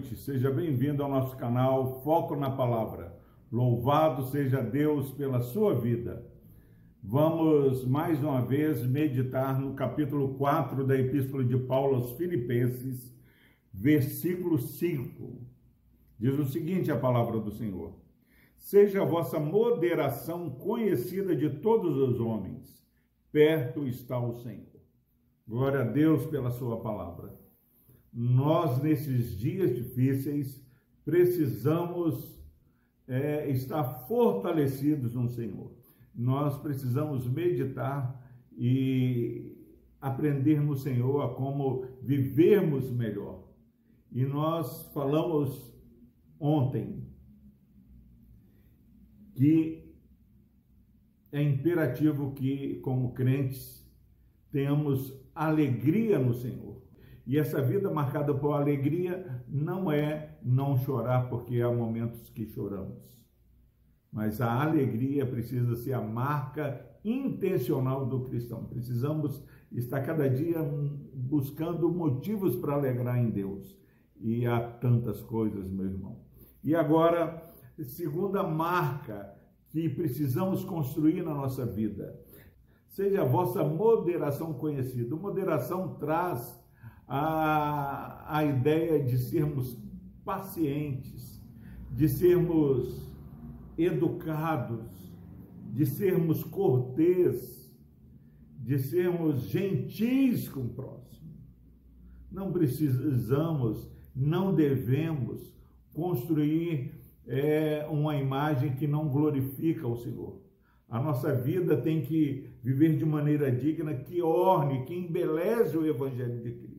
noite, seja bem-vindo ao nosso canal Foco na Palavra. Louvado seja Deus pela sua vida. Vamos mais uma vez meditar no capítulo 4 da Epístola de Paulo aos Filipenses, versículo 5. Diz o seguinte: a palavra do Senhor: Seja a vossa moderação conhecida de todos os homens, perto está o Senhor. Glória a Deus pela sua palavra nós, nesses dias difíceis, precisamos é, estar fortalecidos no Senhor. Nós precisamos meditar e aprender no Senhor a como vivermos melhor. E nós falamos ontem que é imperativo que, como crentes, tenhamos alegria no Senhor. E essa vida marcada por alegria não é não chorar, porque há momentos que choramos. Mas a alegria precisa ser a marca intencional do cristão. Precisamos estar cada dia buscando motivos para alegrar em Deus. E há tantas coisas, meu irmão. E agora, segunda marca que precisamos construir na nossa vida. Seja a vossa moderação conhecida. Moderação traz a, a ideia de sermos pacientes, de sermos educados, de sermos cortês, de sermos gentis com o próximo. Não precisamos, não devemos construir é, uma imagem que não glorifica o Senhor. A nossa vida tem que viver de maneira digna, que orne, que embeleze o Evangelho de Cristo.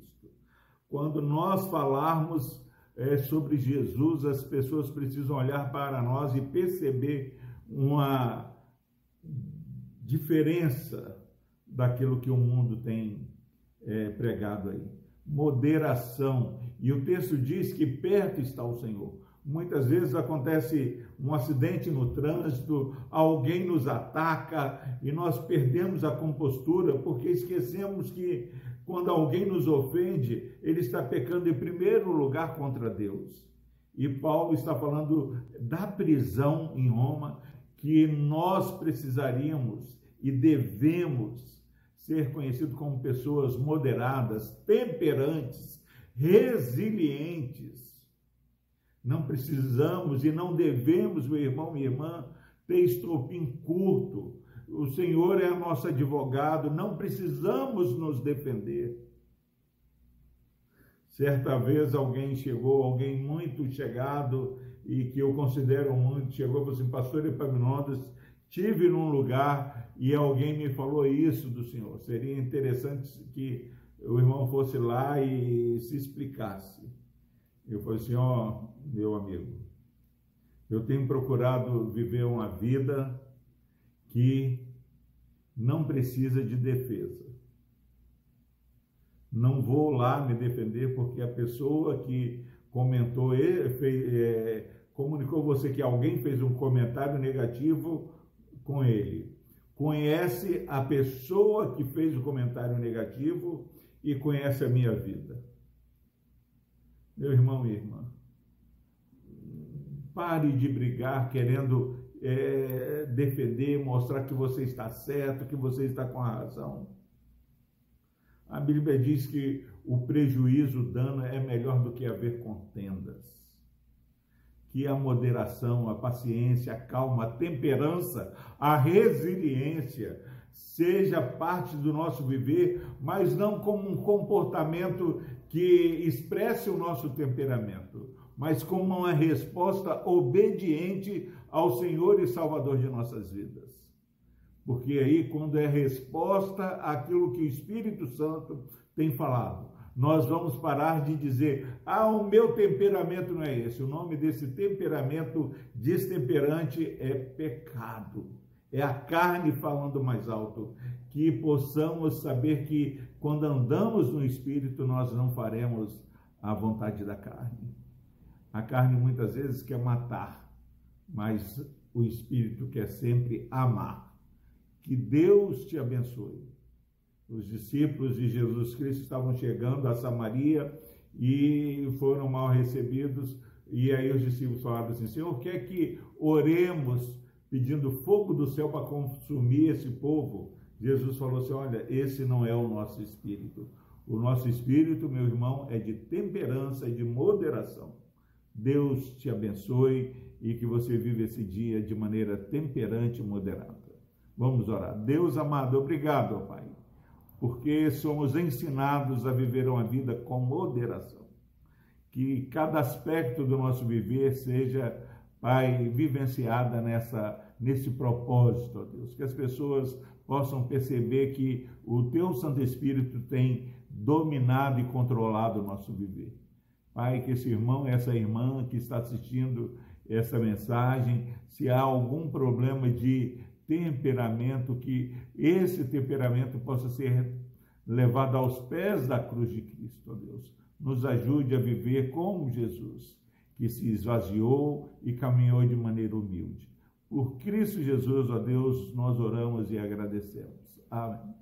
Quando nós falarmos é, sobre Jesus, as pessoas precisam olhar para nós e perceber uma diferença daquilo que o mundo tem é, pregado aí. Moderação. E o texto diz que perto está o Senhor. Muitas vezes acontece um acidente no trânsito, alguém nos ataca e nós perdemos a compostura porque esquecemos que quando alguém nos ofende, ele está pecando em primeiro lugar contra Deus. E Paulo está falando da prisão em Roma, que nós precisaríamos e devemos ser conhecidos como pessoas moderadas, temperantes, resilientes. Não precisamos e não devemos, meu irmão e irmã, ter estopim curto, Senhor é nosso advogado, não precisamos nos defender. Certa vez alguém chegou, alguém muito chegado e que eu considero muito, chegou e falou assim, pastor Epaminondas, tive num lugar e alguém me falou isso do Senhor. Seria interessante que o irmão fosse lá e se explicasse. Eu falei assim, ó, oh, meu amigo, eu tenho procurado viver uma vida que não precisa de defesa. Não vou lá me defender porque a pessoa que comentou, fez, é, comunicou você que alguém fez um comentário negativo com ele. Conhece a pessoa que fez o comentário negativo e conhece a minha vida. Meu irmão e irmã, pare de brigar querendo é, defender, mostrar que você está certo, que você está com a razão. A Bíblia diz que o prejuízo, o dano é melhor do que haver contendas. Que a moderação, a paciência, a calma, a temperança, a resiliência seja parte do nosso viver, mas não como um comportamento que expresse o nosso temperamento, mas como uma resposta obediente ao Senhor e Salvador de nossas vidas. Porque aí, quando é resposta àquilo que o Espírito Santo tem falado, nós vamos parar de dizer, ah, o meu temperamento não é esse. O nome desse temperamento destemperante é pecado. É a carne falando mais alto. Que possamos saber que quando andamos no Espírito, nós não faremos a vontade da carne. A carne muitas vezes quer matar, mas o Espírito quer sempre amar. Que Deus te abençoe. Os discípulos de Jesus Cristo estavam chegando a Samaria e foram mal recebidos. E aí os discípulos falaram assim: Senhor, quer que oremos pedindo fogo do céu para consumir esse povo? Jesus falou assim: Olha, esse não é o nosso espírito. O nosso espírito, meu irmão, é de temperança e de moderação. Deus te abençoe e que você viva esse dia de maneira temperante e moderada. Vamos orar. Deus amado, obrigado, Pai, porque somos ensinados a viver uma vida com moderação. Que cada aspecto do nosso viver seja, Pai, vivenciada nessa nesse propósito, ó Deus, que as pessoas possam perceber que o teu Santo Espírito tem dominado e controlado o nosso viver. Pai, que esse irmão, essa irmã que está assistindo essa mensagem, se há algum problema de temperamento, que esse temperamento possa ser levado aos pés da cruz de Cristo, ó Deus. Nos ajude a viver como Jesus, que se esvaziou e caminhou de maneira humilde. Por Cristo Jesus, ó Deus, nós oramos e agradecemos. Amém.